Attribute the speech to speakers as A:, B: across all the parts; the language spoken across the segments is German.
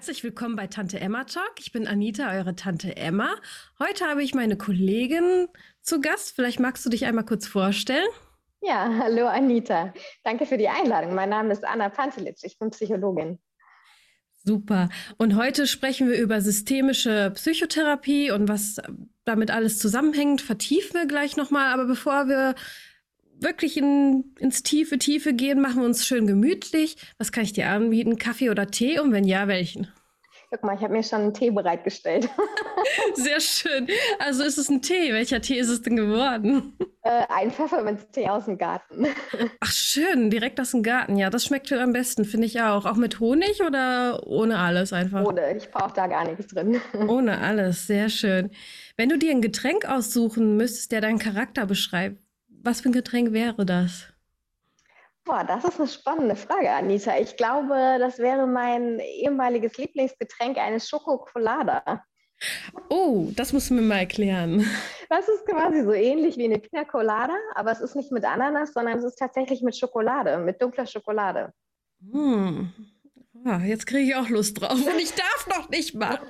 A: Herzlich willkommen bei Tante Emma Talk. Ich bin Anita, eure Tante Emma. Heute habe ich meine Kollegin zu Gast. Vielleicht magst du dich einmal kurz vorstellen.
B: Ja, hallo Anita. Danke für die Einladung. Mein Name ist Anna Pantelitsch. Ich bin Psychologin.
A: Super. Und heute sprechen wir über systemische Psychotherapie und was damit alles zusammenhängt, vertiefen wir gleich nochmal. Aber bevor wir wirklich in, ins tiefe, tiefe gehen, machen wir uns schön gemütlich. Was kann ich dir anbieten? Kaffee oder Tee? Und wenn ja, welchen?
B: Guck mal, ich habe mir schon einen Tee bereitgestellt.
A: Sehr schön. Also ist es ein Tee. Welcher Tee ist es denn geworden?
B: Äh, ein Pfefferminztee aus dem Garten.
A: Ach schön, direkt aus dem Garten. Ja, das schmeckt am besten, finde ich auch. Auch mit Honig oder ohne alles einfach?
B: Ohne, ich brauche da gar nichts drin.
A: Ohne alles, sehr schön. Wenn du dir ein Getränk aussuchen müsstest, der deinen Charakter beschreibt, was für ein Getränk wäre das?
B: Boah, das ist eine spannende Frage, Anita. Ich glaube, das wäre mein ehemaliges Lieblingsgetränk, eine Schokokolada.
A: Oh, das musst du mir mal erklären.
B: Das ist quasi so ähnlich wie eine Pina Colada, aber es ist nicht mit Ananas, sondern es ist tatsächlich mit Schokolade, mit dunkler Schokolade.
A: Hm. Ah, jetzt kriege ich auch Lust drauf und ich darf noch nicht mal.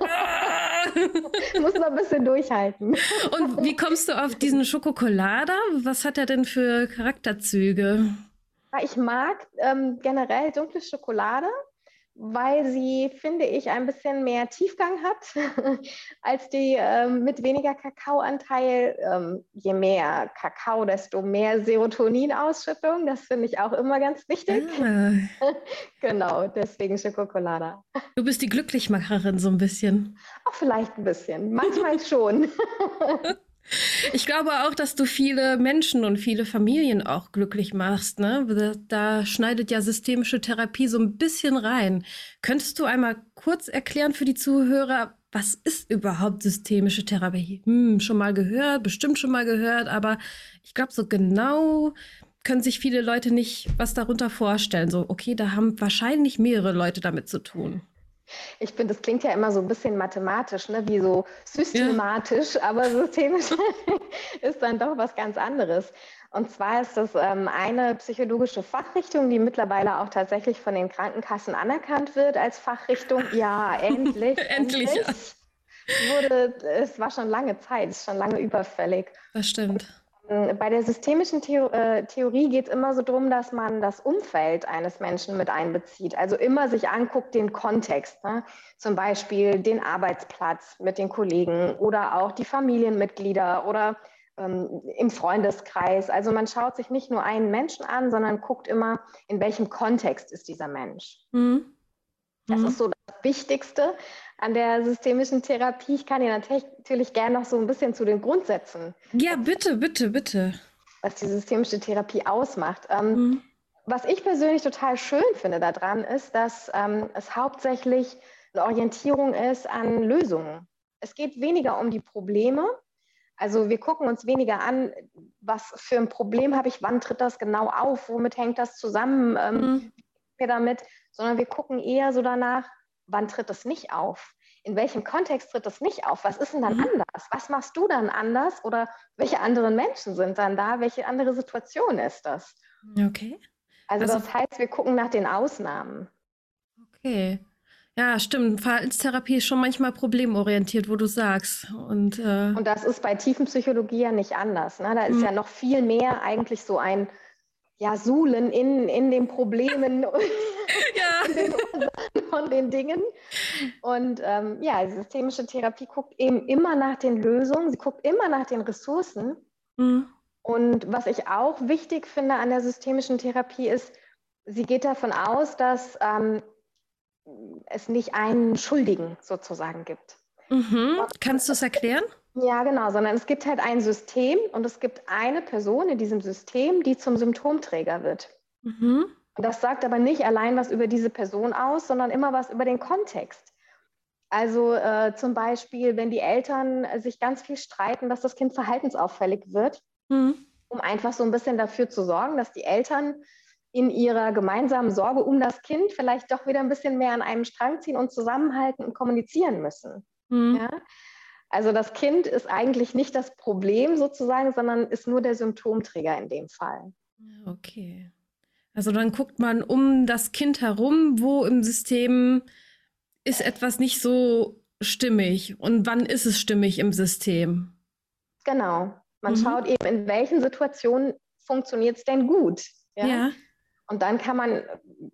B: Muss noch ein bisschen durchhalten.
A: Und wie kommst du auf diesen Schokolada? Was hat er denn für Charakterzüge?
B: Ich mag ähm, generell dunkle Schokolade, weil sie, finde ich, ein bisschen mehr Tiefgang hat als die ähm, mit weniger Kakaoanteil. Ähm, je mehr Kakao, desto mehr Serotoninausschüttung. Das finde ich auch immer ganz wichtig. Ah. genau, deswegen Schokolade.
A: Du bist die Glücklichmacherin so ein bisschen.
B: Auch vielleicht ein bisschen, manchmal schon.
A: Ich glaube auch, dass du viele Menschen und viele Familien auch glücklich machst. Ne? Da, schneidet ja systemische Therapie so ein bisschen rein. Könntest du einmal kurz erklären für die Zuhörer, was ist überhaupt systemische Therapie? Hm, schon mal gehört, bestimmt schon mal gehört, aber ich glaube, so genau können sich viele Leute nicht was darunter vorstellen. So, okay, da haben wahrscheinlich mehrere Leute damit zu tun.
B: Ich finde, das klingt ja immer so ein bisschen mathematisch, ne? wie so systematisch, ja. aber systemisch ist dann doch was ganz anderes. Und zwar ist das ähm, eine psychologische Fachrichtung, die mittlerweile auch tatsächlich von den Krankenkassen anerkannt wird als Fachrichtung. Ja, endlich.
A: endlich. endlich. Ja.
B: Wurde, es war schon lange Zeit, es ist schon lange überfällig.
A: Das stimmt.
B: Ähm, bei der systemischen äh, Theorie geht es immer so darum, dass man das Umfeld eines Menschen mit einbezieht. Also immer sich anguckt, den Kontext. Ne? Zum Beispiel den Arbeitsplatz mit den Kollegen oder auch die Familienmitglieder oder ähm, im Freundeskreis. Also man schaut sich nicht nur einen Menschen an, sondern guckt immer, in welchem Kontext ist dieser Mensch. Mhm. Das mhm. ist so das Wichtigste an der systemischen Therapie. Ich kann dir natürlich gerne noch so ein bisschen zu den Grundsätzen.
A: Ja, bitte, bitte, bitte.
B: Was die systemische Therapie ausmacht. Ähm, mhm. Was ich persönlich total schön finde daran, ist, dass ähm, es hauptsächlich eine Orientierung ist an Lösungen. Es geht weniger um die Probleme. Also wir gucken uns weniger an, was für ein Problem habe ich, wann tritt das genau auf, womit hängt das zusammen, ähm, mhm. Damit, sondern wir gucken eher so danach, wann tritt es nicht auf? In welchem Kontext tritt es nicht auf? Was ist denn dann mhm. anders? Was machst du dann anders? Oder welche anderen Menschen sind dann da? Welche andere Situation ist das?
A: Okay.
B: Also, also das heißt, wir gucken nach den Ausnahmen.
A: Okay. Ja, stimmt. Verhaltenstherapie ist schon manchmal problemorientiert, wo du sagst. Und,
B: äh und das ist bei Tiefenpsychologie ja nicht anders. Ne? Da ist mhm. ja noch viel mehr eigentlich so ein ja, Suhlen in, in den Problemen ja. in den von den Dingen. Und ähm, ja, systemische Therapie guckt eben immer nach den Lösungen, sie guckt immer nach den Ressourcen. Mhm. Und was ich auch wichtig finde an der systemischen Therapie ist, sie geht davon aus, dass ähm, es nicht einen Schuldigen sozusagen gibt.
A: Mhm. Kannst du es erklären?
B: Ja, genau, sondern es gibt halt ein System und es gibt eine Person in diesem System, die zum Symptomträger wird. Mhm. Und das sagt aber nicht allein was über diese Person aus, sondern immer was über den Kontext. Also äh, zum Beispiel, wenn die Eltern sich ganz viel streiten, dass das Kind verhaltensauffällig wird, mhm. um einfach so ein bisschen dafür zu sorgen, dass die Eltern in ihrer gemeinsamen Sorge um das Kind vielleicht doch wieder ein bisschen mehr an einem Strang ziehen und zusammenhalten und kommunizieren müssen. Mhm. Ja? Also das Kind ist eigentlich nicht das Problem sozusagen, sondern ist nur der Symptomträger in dem Fall.
A: Okay. Also dann guckt man um das Kind herum, wo im System ist etwas nicht so stimmig und wann ist es stimmig im System?
B: Genau. Man mhm. schaut eben, in welchen Situationen funktioniert es denn gut. Ja? ja. Und dann kann man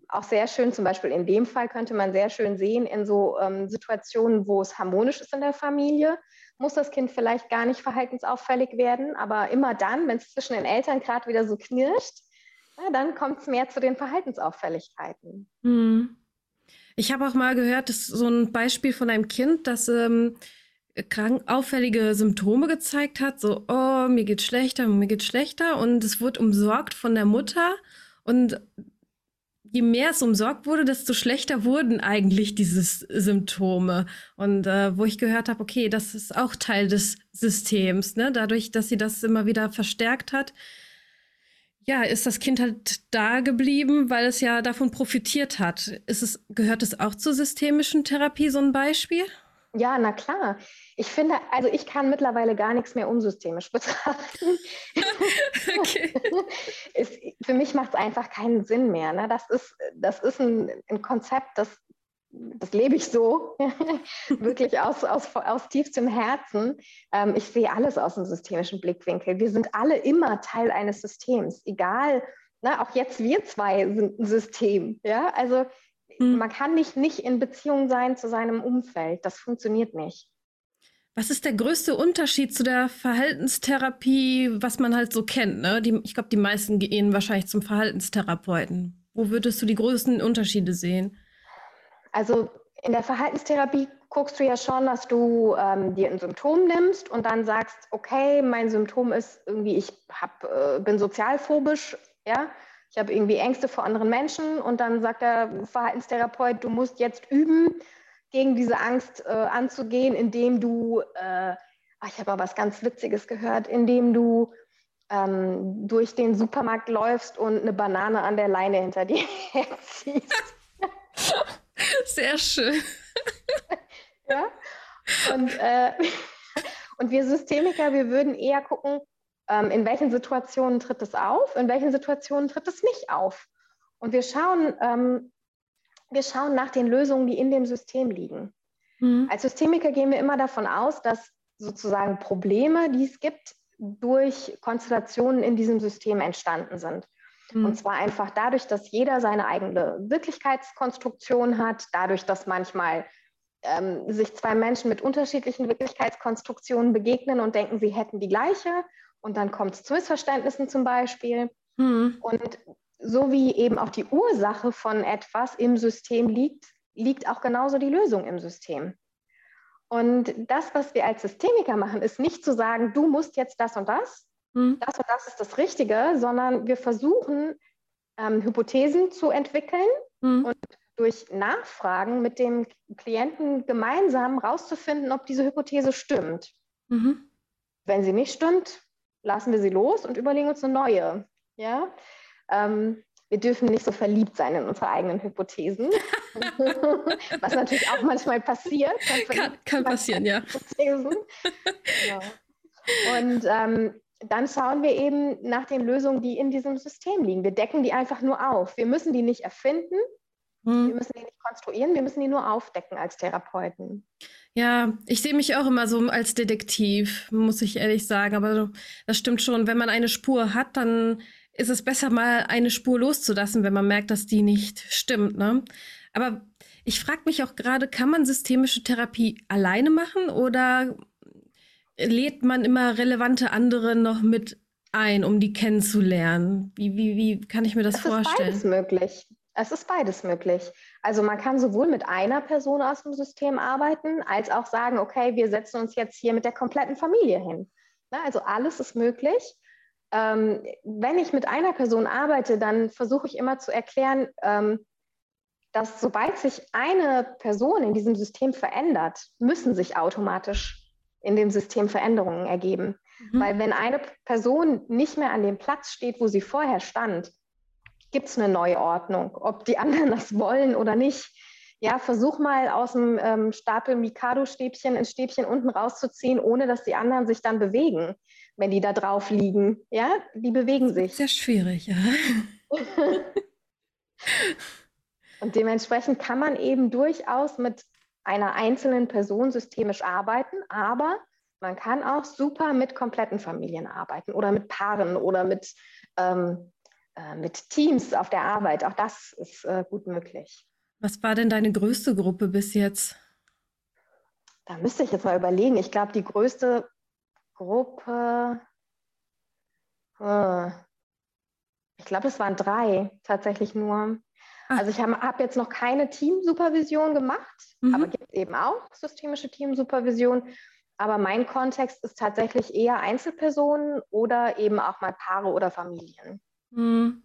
B: auch sehr schön, zum Beispiel in dem Fall könnte man sehr schön sehen, in so ähm, Situationen, wo es harmonisch ist in der Familie, muss das Kind vielleicht gar nicht verhaltensauffällig werden, aber immer dann, wenn es zwischen den Eltern gerade wieder so knirscht, ja, dann kommt es mehr zu den Verhaltensauffälligkeiten.
A: Mhm. Ich habe auch mal gehört, dass so ein Beispiel von einem Kind, das ähm, krank, auffällige Symptome gezeigt hat, so, oh, mir geht schlechter, mir geht schlechter und es wurde umsorgt von der Mutter und je mehr es umsorgt wurde, desto schlechter wurden eigentlich diese Symptome. Und äh, wo ich gehört habe, okay, das ist auch Teil des Systems, ne? dadurch, dass sie das immer wieder verstärkt hat, ja, ist das Kind halt da geblieben, weil es ja davon profitiert hat. Ist es, gehört es auch zur systemischen Therapie, so ein Beispiel?
B: Ja, na klar. Ich finde, also ich kann mittlerweile gar nichts mehr unsystemisch betrachten. okay. ist, für mich macht es einfach keinen Sinn mehr. Ne? Das ist, das ist ein, ein Konzept, das, das lebe ich so, wirklich aus, aus, aus tiefstem Herzen. Ähm, ich sehe alles aus dem systemischen Blickwinkel. Wir sind alle immer Teil eines Systems, egal, ne? auch jetzt wir zwei sind ein System. Ja? Also Mhm. Man kann nicht, nicht in Beziehung sein zu seinem Umfeld. Das funktioniert nicht.
A: Was ist der größte Unterschied zu der Verhaltenstherapie, was man halt so kennt? Ne? Die, ich glaube, die meisten gehen wahrscheinlich zum Verhaltenstherapeuten. Wo würdest du die größten Unterschiede sehen?
B: Also in der Verhaltenstherapie guckst du ja schon, dass du ähm, dir ein Symptom nimmst und dann sagst, okay, mein Symptom ist irgendwie, ich hab, äh, bin sozialphobisch, ja, ich habe irgendwie Ängste vor anderen Menschen und dann sagt der Verhaltenstherapeut, du musst jetzt üben, gegen diese Angst äh, anzugehen, indem du, äh, ach, ich habe mal was ganz Witziges gehört, indem du ähm, durch den Supermarkt läufst und eine Banane an der Leine hinter dir herziehst.
A: Sehr schön.
B: ja. Und, äh, und wir Systemiker, wir würden eher gucken, ähm, in welchen Situationen tritt es auf, in welchen Situationen tritt es nicht auf. Und wir schauen, ähm, wir schauen nach den Lösungen, die in dem System liegen. Mhm. Als Systemiker gehen wir immer davon aus, dass sozusagen Probleme, die es gibt, durch Konstellationen in diesem System entstanden sind. Mhm. Und zwar einfach dadurch, dass jeder seine eigene Wirklichkeitskonstruktion hat, dadurch, dass manchmal ähm, sich zwei Menschen mit unterschiedlichen Wirklichkeitskonstruktionen begegnen und denken, sie hätten die gleiche und dann kommt es zu Missverständnissen zum Beispiel. Mhm. Und so wie eben auch die Ursache von etwas im System liegt, liegt auch genauso die Lösung im System. Und das, was wir als Systemiker machen, ist nicht zu sagen, du musst jetzt das und das, mhm. das und das ist das Richtige, sondern wir versuchen, ähm, Hypothesen zu entwickeln mhm. und durch Nachfragen mit dem Klienten gemeinsam herauszufinden, ob diese Hypothese stimmt. Mhm. Wenn sie nicht stimmt, lassen wir sie los und überlegen uns eine neue. Ja? Ähm, wir dürfen nicht so verliebt sein in unsere eigenen Hypothesen, was natürlich auch manchmal passiert.
A: Kann, kann passieren, ja. Hypothesen.
B: Genau. Und ähm, dann schauen wir eben nach den Lösungen, die in diesem System liegen. Wir decken die einfach nur auf. Wir müssen die nicht erfinden, hm. wir müssen die nicht konstruieren, wir müssen die nur aufdecken als Therapeuten.
A: Ja, ich sehe mich auch immer so als Detektiv, muss ich ehrlich sagen. Aber das stimmt schon. Wenn man eine Spur hat, dann ist es besser, mal eine Spur loszulassen, wenn man merkt, dass die nicht stimmt. Ne? Aber ich frage mich auch gerade, kann man systemische Therapie alleine machen oder lädt man immer relevante andere noch mit ein, um die kennenzulernen? Wie, wie, wie kann ich mir das,
B: das
A: vorstellen?
B: Ist beides möglich. Es ist beides möglich. Also man kann sowohl mit einer Person aus dem System arbeiten, als auch sagen, okay, wir setzen uns jetzt hier mit der kompletten Familie hin. Also alles ist möglich. Ähm, wenn ich mit einer Person arbeite, dann versuche ich immer zu erklären, ähm, dass sobald sich eine Person in diesem System verändert, müssen sich automatisch in dem System Veränderungen ergeben. Mhm. Weil wenn eine Person nicht mehr an dem Platz steht, wo sie vorher stand, gibt es eine Neuordnung, ob die anderen das wollen oder nicht. Ja, versuch mal aus dem ähm, Stapel Mikado-Stäbchen ein Stäbchen unten rauszuziehen, ohne dass die anderen sich dann bewegen, wenn die da drauf liegen. Ja, die bewegen sich.
A: Sehr schwierig, ja.
B: Und dementsprechend kann man eben durchaus mit einer einzelnen Person systemisch arbeiten, aber man kann auch super mit kompletten Familien arbeiten oder mit Paaren oder mit, ähm, äh, mit Teams auf der Arbeit. Auch das ist äh, gut möglich.
A: Was war denn deine größte Gruppe bis jetzt?
B: Da müsste ich jetzt mal überlegen. Ich glaube, die größte Gruppe, äh, ich glaube, es waren drei tatsächlich nur. Ach. Also ich habe hab jetzt noch keine Teamsupervision gemacht, mhm. aber gibt eben auch systemische Teamsupervision. Aber mein Kontext ist tatsächlich eher Einzelpersonen oder eben auch mal Paare oder Familien. Mhm.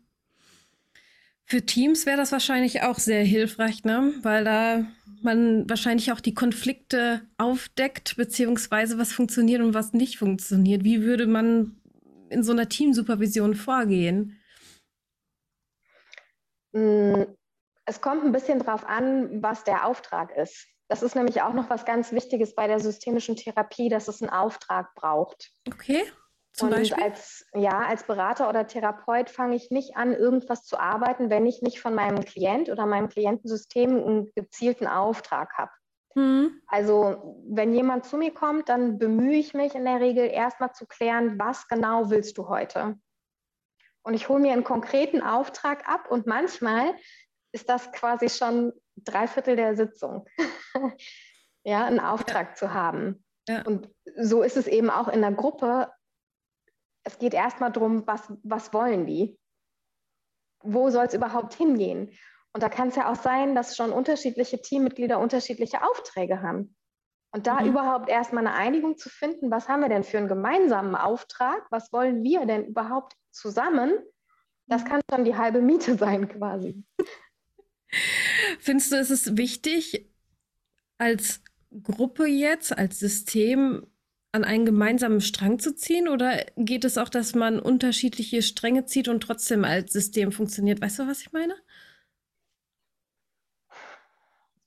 A: Für Teams wäre das wahrscheinlich auch sehr hilfreich, ne? weil da man wahrscheinlich auch die Konflikte aufdeckt, beziehungsweise was funktioniert und was nicht funktioniert. Wie würde man in so einer Teamsupervision vorgehen?
B: Mm, es kommt ein bisschen darauf an, was der Auftrag ist. Das ist nämlich auch noch was ganz Wichtiges bei der systemischen Therapie, dass es einen Auftrag braucht.
A: Okay.
B: Zum und Beispiel? als, ja, als Berater oder Therapeut fange ich nicht an, irgendwas zu arbeiten, wenn ich nicht von meinem Klient oder meinem Klientensystem einen gezielten Auftrag habe. Mhm. Also wenn jemand zu mir kommt, dann bemühe ich mich in der Regel erstmal zu klären, was genau willst du heute? Und ich hole mir einen konkreten Auftrag ab und manchmal ist das quasi schon drei Viertel der Sitzung, ja, einen Auftrag ja. zu haben. Ja. Und so ist es eben auch in der Gruppe. Es geht erstmal darum, was, was wollen die? Wo soll es überhaupt hingehen? Und da kann es ja auch sein, dass schon unterschiedliche Teammitglieder unterschiedliche Aufträge haben. Und da mhm. überhaupt erstmal eine Einigung zu finden, was haben wir denn für einen gemeinsamen Auftrag? Was wollen wir denn überhaupt zusammen? Das mhm. kann schon die halbe Miete sein quasi.
A: Findest du, ist es wichtig, als Gruppe jetzt, als System an einen gemeinsamen Strang zu ziehen? Oder geht es auch, dass man unterschiedliche Stränge zieht und trotzdem als System funktioniert? Weißt du, was ich meine?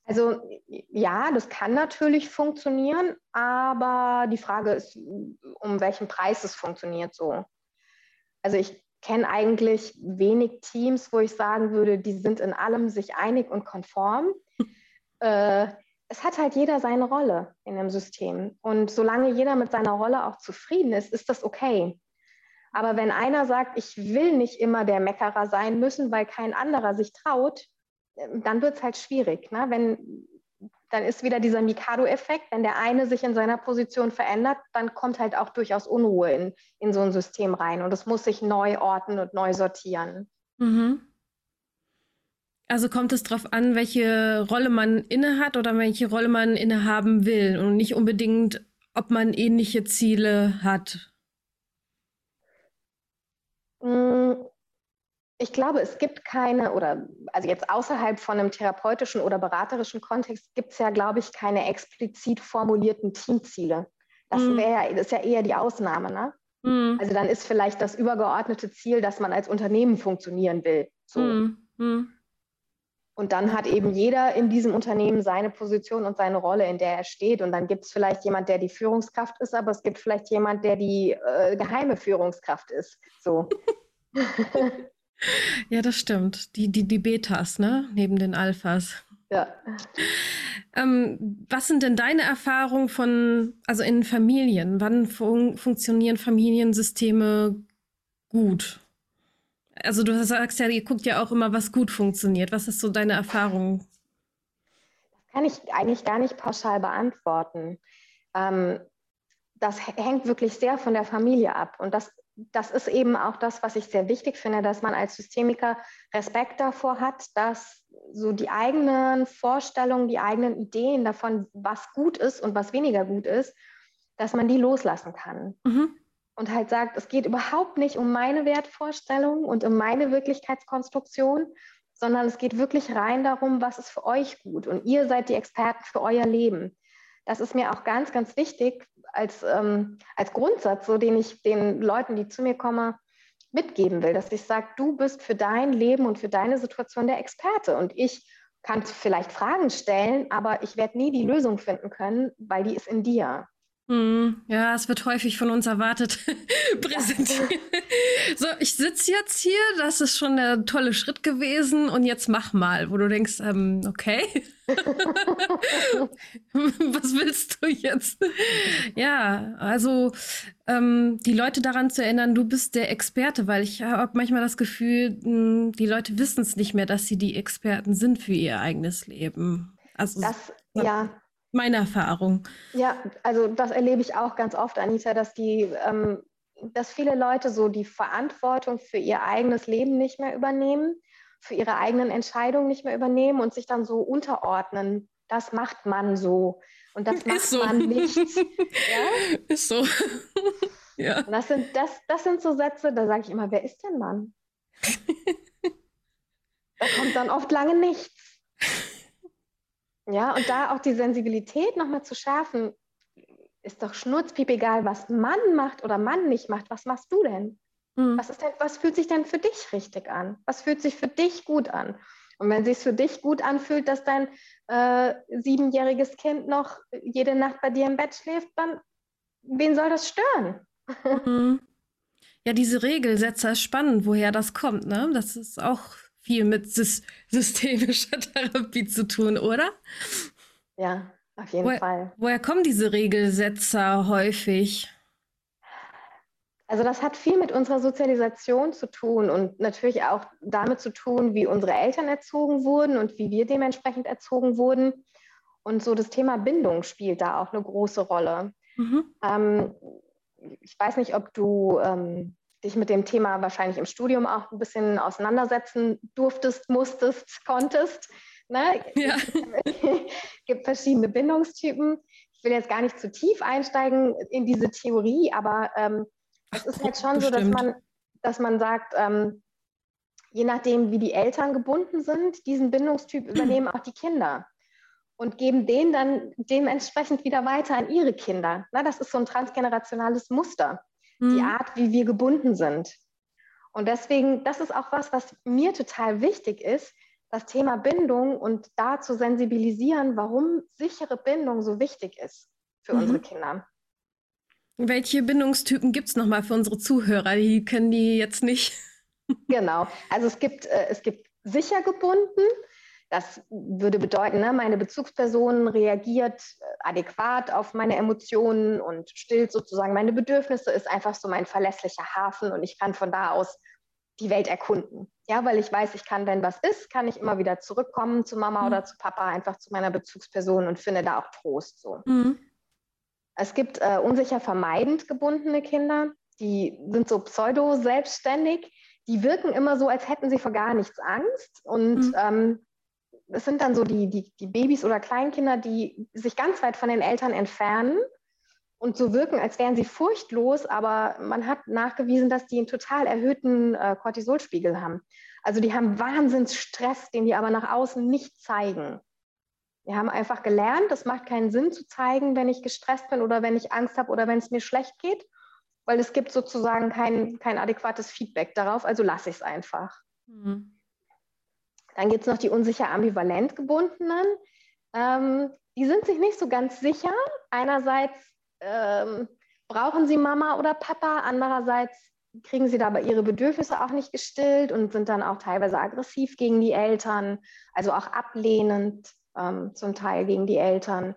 B: Also ja, das kann natürlich funktionieren, aber die Frage ist, um welchen Preis es funktioniert so. Also ich kenne eigentlich wenig Teams, wo ich sagen würde, die sind in allem sich einig und konform. äh, es hat halt jeder seine Rolle in dem System. Und solange jeder mit seiner Rolle auch zufrieden ist, ist das okay. Aber wenn einer sagt, ich will nicht immer der Meckerer sein müssen, weil kein anderer sich traut, dann wird es halt schwierig. Ne? Wenn dann ist wieder dieser Mikado-Effekt. Wenn der eine sich in seiner Position verändert, dann kommt halt auch durchaus Unruhe in, in so ein System rein und es muss sich neu orten und neu sortieren. Mhm.
A: Also kommt es darauf an, welche Rolle man innehat oder welche Rolle man innehaben will und nicht unbedingt, ob man ähnliche Ziele hat.
B: Mm, ich glaube, es gibt keine, oder also jetzt außerhalb von einem therapeutischen oder beraterischen Kontext gibt es ja, glaube ich, keine explizit formulierten Teamziele. Das mm. wäre das ist ja eher die Ausnahme, ne? Mm. Also dann ist vielleicht das übergeordnete Ziel, dass man als Unternehmen funktionieren will. So. Mm. Und dann hat eben jeder in diesem Unternehmen seine Position und seine Rolle, in der er steht. Und dann gibt es vielleicht jemand, der die Führungskraft ist, aber es gibt vielleicht jemand, der die äh, geheime Führungskraft ist. So.
A: Ja, das stimmt. Die, die, die Betas, ne? Neben den Alphas.
B: Ja.
A: Ähm, was sind denn deine Erfahrungen von, also in Familien? Wann fun funktionieren Familiensysteme gut? Also du sagst ja, ihr guckt ja auch immer, was gut funktioniert. Was ist so deine Erfahrung?
B: Das kann ich eigentlich gar nicht pauschal beantworten. Ähm, das hängt wirklich sehr von der Familie ab. Und das das ist eben auch das, was ich sehr wichtig finde, dass man als Systemiker Respekt davor hat, dass so die eigenen Vorstellungen, die eigenen Ideen davon, was gut ist und was weniger gut ist, dass man die loslassen kann. Mhm. Und halt sagt, es geht überhaupt nicht um meine Wertvorstellung und um meine Wirklichkeitskonstruktion, sondern es geht wirklich rein darum, was ist für euch gut. Und ihr seid die Experten für euer Leben. Das ist mir auch ganz, ganz wichtig, als, ähm, als Grundsatz, so den ich den Leuten, die zu mir kommen, mitgeben will, dass ich sage, du bist für dein Leben und für deine Situation der Experte und ich kann vielleicht Fragen stellen, aber ich werde nie die Lösung finden können, weil die ist in dir.
A: Hm, ja, es wird häufig von uns erwartet, präsentiert. so, ich sitze jetzt hier, das ist schon der tolle Schritt gewesen und jetzt mach mal, wo du denkst, ähm, okay, was willst du jetzt? ja, also ähm, die Leute daran zu erinnern, du bist der Experte, weil ich habe manchmal das Gefühl, mh, hm, die Leute wissen es nicht mehr, dass sie die Experten sind für ihr eigenes Leben.
B: Also, das, ja
A: meine Erfahrung.
B: Ja, also das erlebe ich auch ganz oft, Anita, dass die, ähm, dass viele Leute so die Verantwortung für ihr eigenes Leben nicht mehr übernehmen, für ihre eigenen Entscheidungen nicht mehr übernehmen und sich dann so unterordnen. Das macht man so und das macht so. man nicht.
A: ja? Ist so.
B: ja. das, sind, das, das sind so Sätze, da sage ich immer, wer ist denn Mann? da kommt dann oft lange nichts. Ja, und da auch die Sensibilität nochmal zu schärfen, ist doch schnurzpiep egal, was Mann macht oder Mann nicht macht. Was machst du denn? Mhm. Was, ist denn? was fühlt sich denn für dich richtig an? Was fühlt sich für dich gut an? Und wenn sich für dich gut anfühlt, dass dein äh, siebenjähriges Kind noch jede Nacht bei dir im Bett schläft, dann wen soll das stören?
A: Mhm. Ja, diese Regelsätze ist spannend, woher das kommt. Ne? Das ist auch viel mit Sy systemischer Therapie zu tun, oder?
B: Ja, auf jeden
A: woher,
B: Fall.
A: Woher kommen diese Regelsätze häufig?
B: Also das hat viel mit unserer Sozialisation zu tun und natürlich auch damit zu tun, wie unsere Eltern erzogen wurden und wie wir dementsprechend erzogen wurden. Und so das Thema Bindung spielt da auch eine große Rolle. Mhm. Ähm, ich weiß nicht, ob du ähm, dich mit dem Thema wahrscheinlich im Studium auch ein bisschen auseinandersetzen durftest, musstest, konntest. Ne? Ja. Es gibt verschiedene Bindungstypen. Ich will jetzt gar nicht zu tief einsteigen in diese Theorie, aber ähm, es ist halt schon Bestimmt. so, dass man, dass man sagt, ähm, je nachdem, wie die Eltern gebunden sind, diesen Bindungstyp übernehmen auch die Kinder und geben den dann dementsprechend wieder weiter an ihre Kinder. Na, das ist so ein transgenerationales Muster mhm. die Art, wie wir gebunden sind. Und deswegen, das ist auch was, was mir total wichtig ist, das Thema Bindung und da zu sensibilisieren, warum sichere Bindung so wichtig ist für mhm. unsere Kinder.
A: Welche Bindungstypen gibt es nochmal für unsere Zuhörer? Die können die jetzt nicht.
B: genau. Also es gibt, äh, es gibt sicher gebunden, das würde bedeuten, ne, meine Bezugsperson reagiert äh, adäquat auf meine Emotionen und stillt sozusagen meine Bedürfnisse, ist einfach so mein verlässlicher Hafen und ich kann von da aus die Welt erkunden. Ja, weil ich weiß, ich kann, wenn was ist, kann ich immer wieder zurückkommen zu Mama mhm. oder zu Papa, einfach zu meiner Bezugsperson und finde da auch Trost. So. Mhm. Es gibt äh, unsicher vermeidend gebundene Kinder, die sind so pseudo-selbstständig, die wirken immer so, als hätten sie vor gar nichts Angst und mhm. ähm, es sind dann so die, die, die Babys oder Kleinkinder, die sich ganz weit von den Eltern entfernen und so wirken, als wären sie furchtlos, aber man hat nachgewiesen, dass die einen total erhöhten äh, Cortisolspiegel haben. Also die haben Wahnsinnsstress, den die aber nach außen nicht zeigen. Wir haben einfach gelernt, es macht keinen Sinn zu zeigen, wenn ich gestresst bin oder wenn ich Angst habe oder wenn es mir schlecht geht, weil es gibt sozusagen kein, kein adäquates Feedback darauf, also lasse ich es einfach. Mhm. Dann gibt es noch die unsicher ambivalent gebundenen. Ähm, die sind sich nicht so ganz sicher. Einerseits ähm, brauchen sie Mama oder Papa, andererseits kriegen sie dabei ihre Bedürfnisse auch nicht gestillt und sind dann auch teilweise aggressiv gegen die Eltern, also auch ablehnend ähm, zum Teil gegen die Eltern.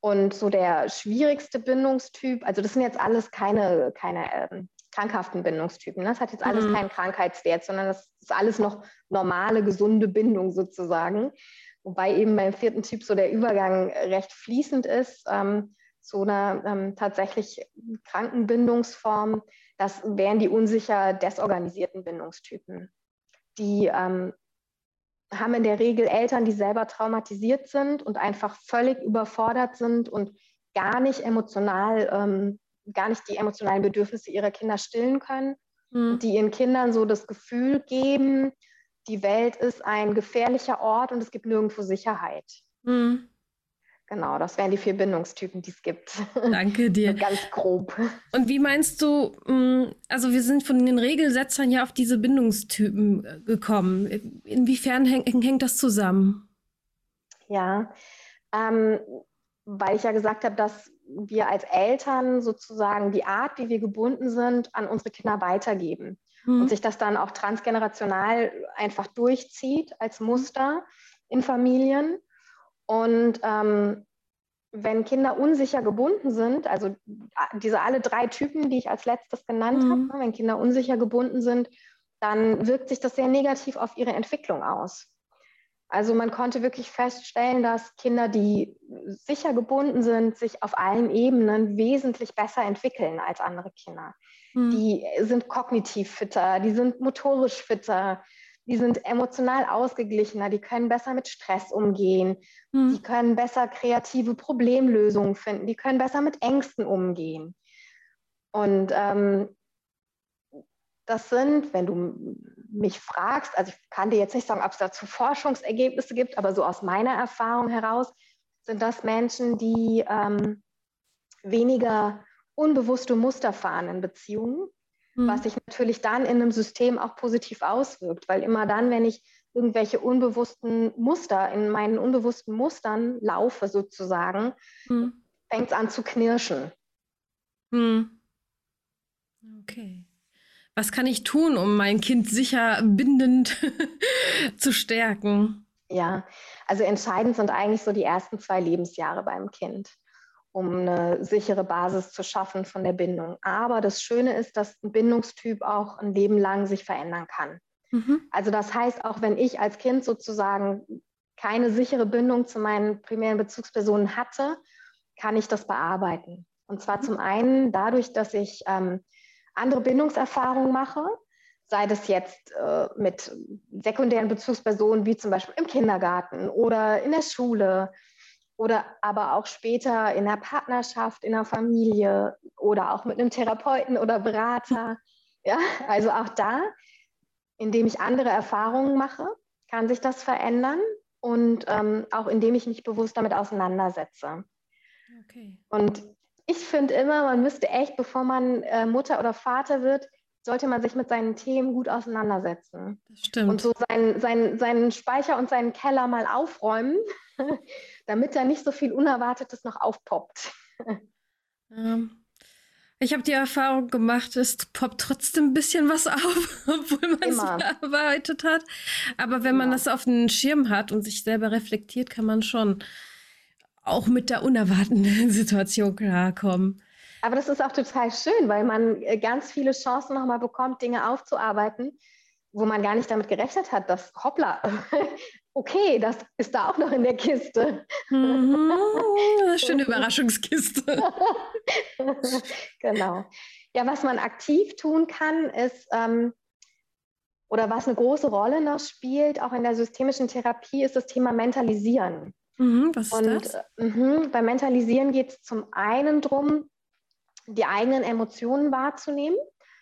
B: Und so der schwierigste Bindungstyp, also das sind jetzt alles keine, keine ähm, krankhaften Bindungstypen. Das hat jetzt alles mhm. keinen Krankheitswert, sondern das ist alles noch normale, gesunde Bindung sozusagen. Wobei eben beim vierten Typ so der Übergang recht fließend ist ähm, zu einer ähm, tatsächlich kranken Bindungsform. Das wären die unsicher desorganisierten Bindungstypen. Die ähm, haben in der Regel Eltern, die selber traumatisiert sind und einfach völlig überfordert sind und gar nicht emotional ähm, gar nicht die emotionalen Bedürfnisse ihrer Kinder stillen können, mhm. die ihren Kindern so das Gefühl geben, die Welt ist ein gefährlicher Ort und es gibt nirgendwo Sicherheit. Mhm. Genau, das wären die vier Bindungstypen, die es gibt.
A: Danke dir.
B: Ganz grob.
A: Und wie meinst du, mm, also wir sind von den Regelsetzern ja auf diese Bindungstypen äh, gekommen. Inwiefern häng, hängt das zusammen?
B: Ja, ähm, weil ich ja gesagt habe, dass wir als Eltern sozusagen die Art, wie wir gebunden sind, an unsere Kinder weitergeben. Mhm. Und sich das dann auch transgenerational einfach durchzieht als Muster in Familien. Und ähm, wenn Kinder unsicher gebunden sind, also diese alle drei Typen, die ich als letztes genannt mhm. habe, ne, wenn Kinder unsicher gebunden sind, dann wirkt sich das sehr negativ auf ihre Entwicklung aus. Also man konnte wirklich feststellen, dass Kinder, die sicher gebunden sind, sich auf allen Ebenen wesentlich besser entwickeln als andere Kinder. Mhm. Die sind kognitiv fitter, die sind motorisch fitter, die sind emotional ausgeglichener, die können besser mit Stress umgehen, mhm. die können besser kreative Problemlösungen finden, die können besser mit Ängsten umgehen. Und ähm, das sind, wenn du mich fragst, also ich kann dir jetzt nicht sagen, ob es dazu Forschungsergebnisse gibt, aber so aus meiner Erfahrung heraus sind das Menschen, die ähm, weniger unbewusste Muster fahren in Beziehungen, mhm. was sich natürlich dann in einem System auch positiv auswirkt, weil immer dann, wenn ich irgendwelche unbewussten Muster in meinen unbewussten Mustern laufe sozusagen, mhm. fängt es an zu knirschen.
A: Mhm. Okay. Was kann ich tun, um mein Kind sicher bindend zu stärken?
B: Ja, also entscheidend sind eigentlich so die ersten zwei Lebensjahre beim Kind, um eine sichere Basis zu schaffen von der Bindung. Aber das Schöne ist, dass ein Bindungstyp auch ein Leben lang sich verändern kann. Mhm. Also das heißt, auch wenn ich als Kind sozusagen keine sichere Bindung zu meinen primären Bezugspersonen hatte, kann ich das bearbeiten. Und zwar mhm. zum einen dadurch, dass ich ähm, andere Bindungserfahrungen mache, sei das jetzt äh, mit sekundären Bezugspersonen wie zum Beispiel im Kindergarten oder in der Schule oder aber auch später in der Partnerschaft, in der Familie oder auch mit einem Therapeuten oder Berater. Ja, also auch da, indem ich andere Erfahrungen mache, kann sich das verändern und ähm, auch indem ich mich bewusst damit auseinandersetze. Okay. Und ich finde immer, man müsste echt, bevor man äh, Mutter oder Vater wird, sollte man sich mit seinen Themen gut auseinandersetzen. Das stimmt. Und so seinen, seinen, seinen Speicher und seinen Keller mal aufräumen, damit da nicht so viel Unerwartetes noch aufpoppt.
A: Ähm, ich habe die Erfahrung gemacht, es poppt trotzdem ein bisschen was auf, obwohl man es verarbeitet hat. Aber wenn man das auf den Schirm hat und sich selber reflektiert, kann man schon auch mit der unerwarteten Situation klarkommen.
B: Aber das ist auch total schön, weil man äh, ganz viele Chancen nochmal bekommt, Dinge aufzuarbeiten, wo man gar nicht damit gerechnet hat, dass, hoppla, okay, das ist da auch noch in der Kiste. Mhm,
A: schöne Überraschungskiste.
B: genau. Ja, was man aktiv tun kann, ist, ähm, oder was eine große Rolle noch spielt, auch in der systemischen Therapie, ist das Thema Mentalisieren.
A: Mhm, was ist und, das?
B: Mh, beim Mentalisieren geht es zum einen darum, die eigenen Emotionen wahrzunehmen,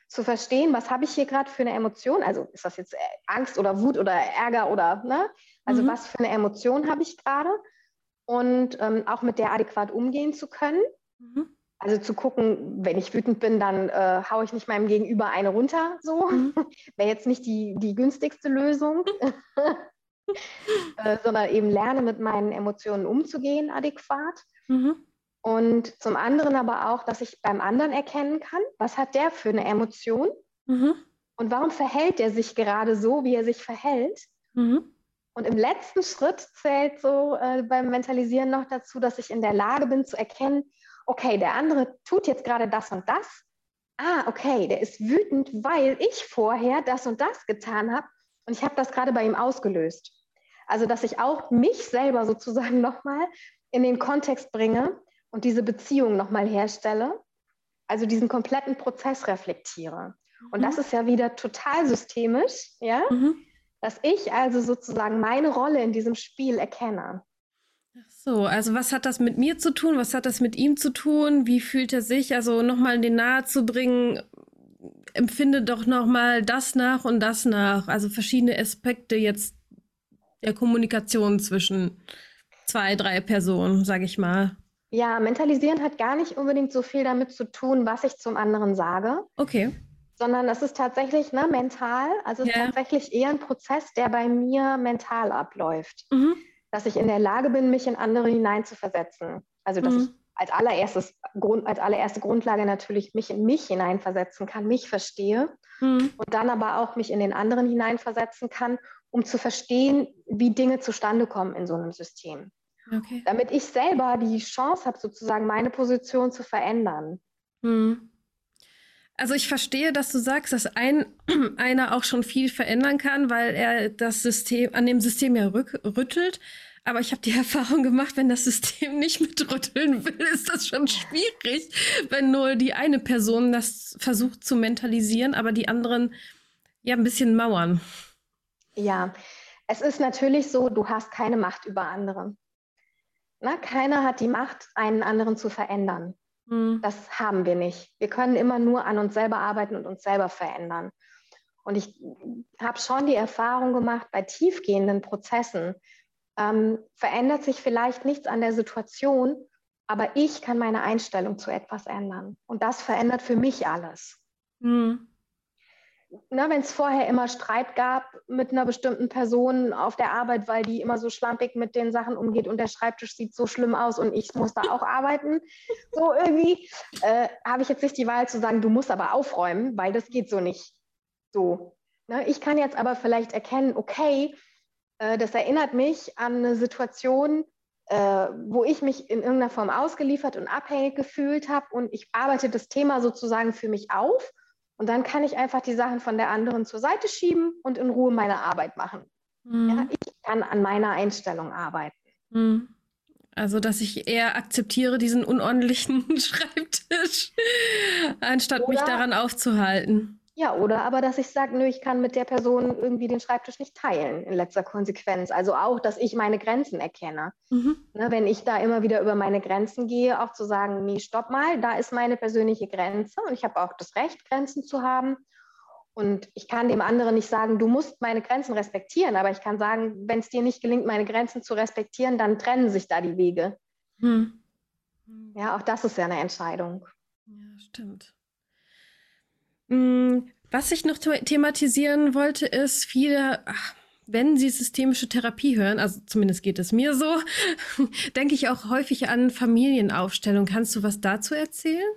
B: zu verstehen, was habe ich hier gerade für eine Emotion? Also ist das jetzt äh, Angst oder Wut oder Ärger oder, ne? Also mhm. was für eine Emotion habe ich gerade? Und ähm, auch mit der adäquat umgehen zu können. Mhm. Also zu gucken, wenn ich wütend bin, dann äh, haue ich nicht meinem Gegenüber eine runter, so. Mhm. Wäre jetzt nicht die, die günstigste Lösung. äh, sondern eben lerne, mit meinen Emotionen umzugehen adäquat. Mhm. Und zum anderen aber auch, dass ich beim anderen erkennen kann, was hat der für eine Emotion mhm. und warum verhält er sich gerade so, wie er sich verhält. Mhm. Und im letzten Schritt zählt so äh, beim Mentalisieren noch dazu, dass ich in der Lage bin zu erkennen, okay, der andere tut jetzt gerade das und das. Ah, okay, der ist wütend, weil ich vorher das und das getan habe und ich habe das gerade bei ihm ausgelöst. Also, dass ich auch mich selber sozusagen nochmal in den Kontext bringe und diese Beziehung nochmal herstelle. Also diesen kompletten Prozess reflektiere. Und mhm. das ist ja wieder total systemisch, ja, mhm. dass ich also sozusagen meine Rolle in diesem Spiel erkenne.
A: Ach so, also was hat das mit mir zu tun? Was hat das mit ihm zu tun? Wie fühlt er sich? Also nochmal in den Nahe zu bringen, empfinde doch nochmal das nach und das nach. Also verschiedene Aspekte jetzt der Kommunikation zwischen zwei, drei Personen, sage ich mal.
B: Ja, mentalisieren hat gar nicht unbedingt so viel damit zu tun, was ich zum anderen sage.
A: Okay.
B: Sondern das ist tatsächlich ne, mental, also ja. tatsächlich eher ein Prozess, der bei mir mental abläuft. Mhm. Dass ich in der Lage bin, mich in andere hineinzuversetzen. Also, dass mhm. ich als, allererstes Grund, als allererste Grundlage natürlich mich in mich hineinversetzen kann, mich verstehe mhm. und dann aber auch mich in den anderen hineinversetzen kann, um zu verstehen, wie Dinge zustande kommen in so einem System. Okay. Damit ich selber die Chance habe, sozusagen meine Position zu verändern. Mhm.
A: Also ich verstehe, dass du sagst, dass ein, einer auch schon viel verändern kann, weil er das System, an dem System ja rück, rüttelt. Aber ich habe die Erfahrung gemacht, wenn das System nicht mitrütteln will, ist das schon schwierig, wenn nur die eine Person das versucht zu mentalisieren, aber die anderen ja ein bisschen mauern.
B: Ja, es ist natürlich so, du hast keine Macht über andere. Na, keiner hat die Macht, einen anderen zu verändern. Mhm. Das haben wir nicht. Wir können immer nur an uns selber arbeiten und uns selber verändern. Und ich habe schon die Erfahrung gemacht, bei tiefgehenden Prozessen ähm, verändert sich vielleicht nichts an der Situation, aber ich kann meine Einstellung zu etwas ändern. Und das verändert für mich alles. Mhm wenn es vorher immer Streit gab mit einer bestimmten Person auf der Arbeit, weil die immer so schlampig mit den Sachen umgeht und der Schreibtisch sieht so schlimm aus und ich muss da auch arbeiten, so irgendwie, äh, habe ich jetzt nicht die Wahl zu sagen, du musst aber aufräumen, weil das geht so nicht. So. Ne? Ich kann jetzt aber vielleicht erkennen, okay, das erinnert mich an eine Situation, äh, wo ich mich in irgendeiner Form ausgeliefert und abhängig gefühlt habe und ich arbeite das Thema sozusagen für mich auf und dann kann ich einfach die Sachen von der anderen zur Seite schieben und in Ruhe meine Arbeit machen. Mhm. Ja, ich kann an meiner Einstellung arbeiten. Mhm.
A: Also, dass ich eher akzeptiere diesen unordentlichen Schreibtisch, anstatt Oder mich daran aufzuhalten.
B: Ja, oder aber, dass ich sage, nö, ich kann mit der Person irgendwie den Schreibtisch nicht teilen in letzter Konsequenz. Also auch, dass ich meine Grenzen erkenne. Mhm. Ne, wenn ich da immer wieder über meine Grenzen gehe, auch zu sagen, nee, stopp mal, da ist meine persönliche Grenze und ich habe auch das Recht, Grenzen zu haben. Und ich kann dem anderen nicht sagen, du musst meine Grenzen respektieren, aber ich kann sagen, wenn es dir nicht gelingt, meine Grenzen zu respektieren, dann trennen sich da die Wege. Mhm. Ja, auch das ist ja eine Entscheidung.
A: Ja, stimmt. Mm, was ich noch thematisieren wollte, ist, viele, ach, wenn sie systemische Therapie hören, also zumindest geht es mir so, denke ich auch häufig an Familienaufstellung. Kannst du was dazu erzählen?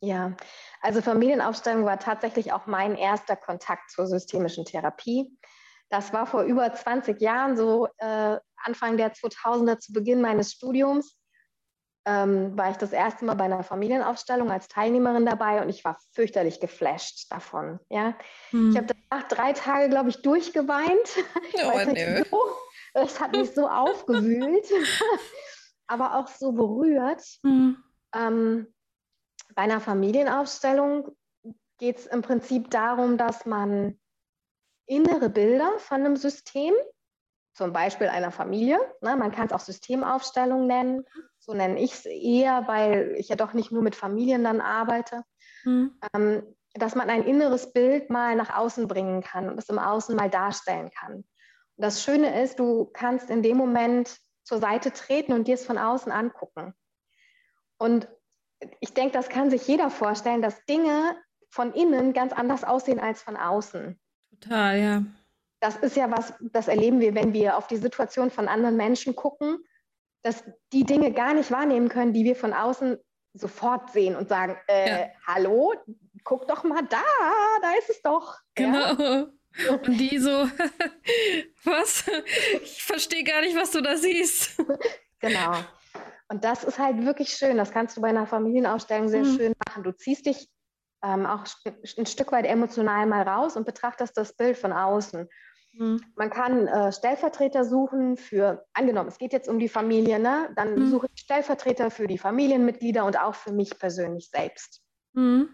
B: Ja, also Familienaufstellung war tatsächlich auch mein erster Kontakt zur systemischen Therapie. Das war vor über 20 Jahren, so äh, Anfang der 2000er zu Beginn meines Studiums ähm, war ich das erste Mal bei einer Familienaufstellung als Teilnehmerin dabei und ich war fürchterlich geflasht davon. Ja? Hm. Ich habe danach drei Tage, glaube ich, durchgeweint. Oh, nö. So, es hat mich so aufgewühlt, aber auch so berührt. Hm. Ähm, bei einer Familienaufstellung geht es im Prinzip darum, dass man innere Bilder von einem System, zum Beispiel einer Familie, ne, man kann es auch Systemaufstellung nennen, so nenne ich es eher, weil ich ja doch nicht nur mit Familien dann arbeite, mhm. ähm, dass man ein inneres Bild mal nach außen bringen kann und es im Außen mal darstellen kann. Und das Schöne ist, du kannst in dem Moment zur Seite treten und dir es von außen angucken. Und ich denke, das kann sich jeder vorstellen, dass Dinge von innen ganz anders aussehen als von außen.
A: Total, ja.
B: Das ist ja was, das erleben wir, wenn wir auf die Situation von anderen Menschen gucken dass die Dinge gar nicht wahrnehmen können, die wir von außen sofort sehen und sagen, äh, ja. hallo, guck doch mal da, da ist es doch.
A: Genau. Ja? Und die so, was? Ich verstehe gar nicht, was du da siehst.
B: Genau. Und das ist halt wirklich schön. Das kannst du bei einer Familienausstellung sehr mhm. schön machen. Du ziehst dich ähm, auch ein Stück weit emotional mal raus und betrachtest das Bild von außen. Mhm. Man kann äh, Stellvertreter suchen für, angenommen, es geht jetzt um die Familie, ne? dann mhm. suche ich Stellvertreter für die Familienmitglieder und auch für mich persönlich selbst. Mhm.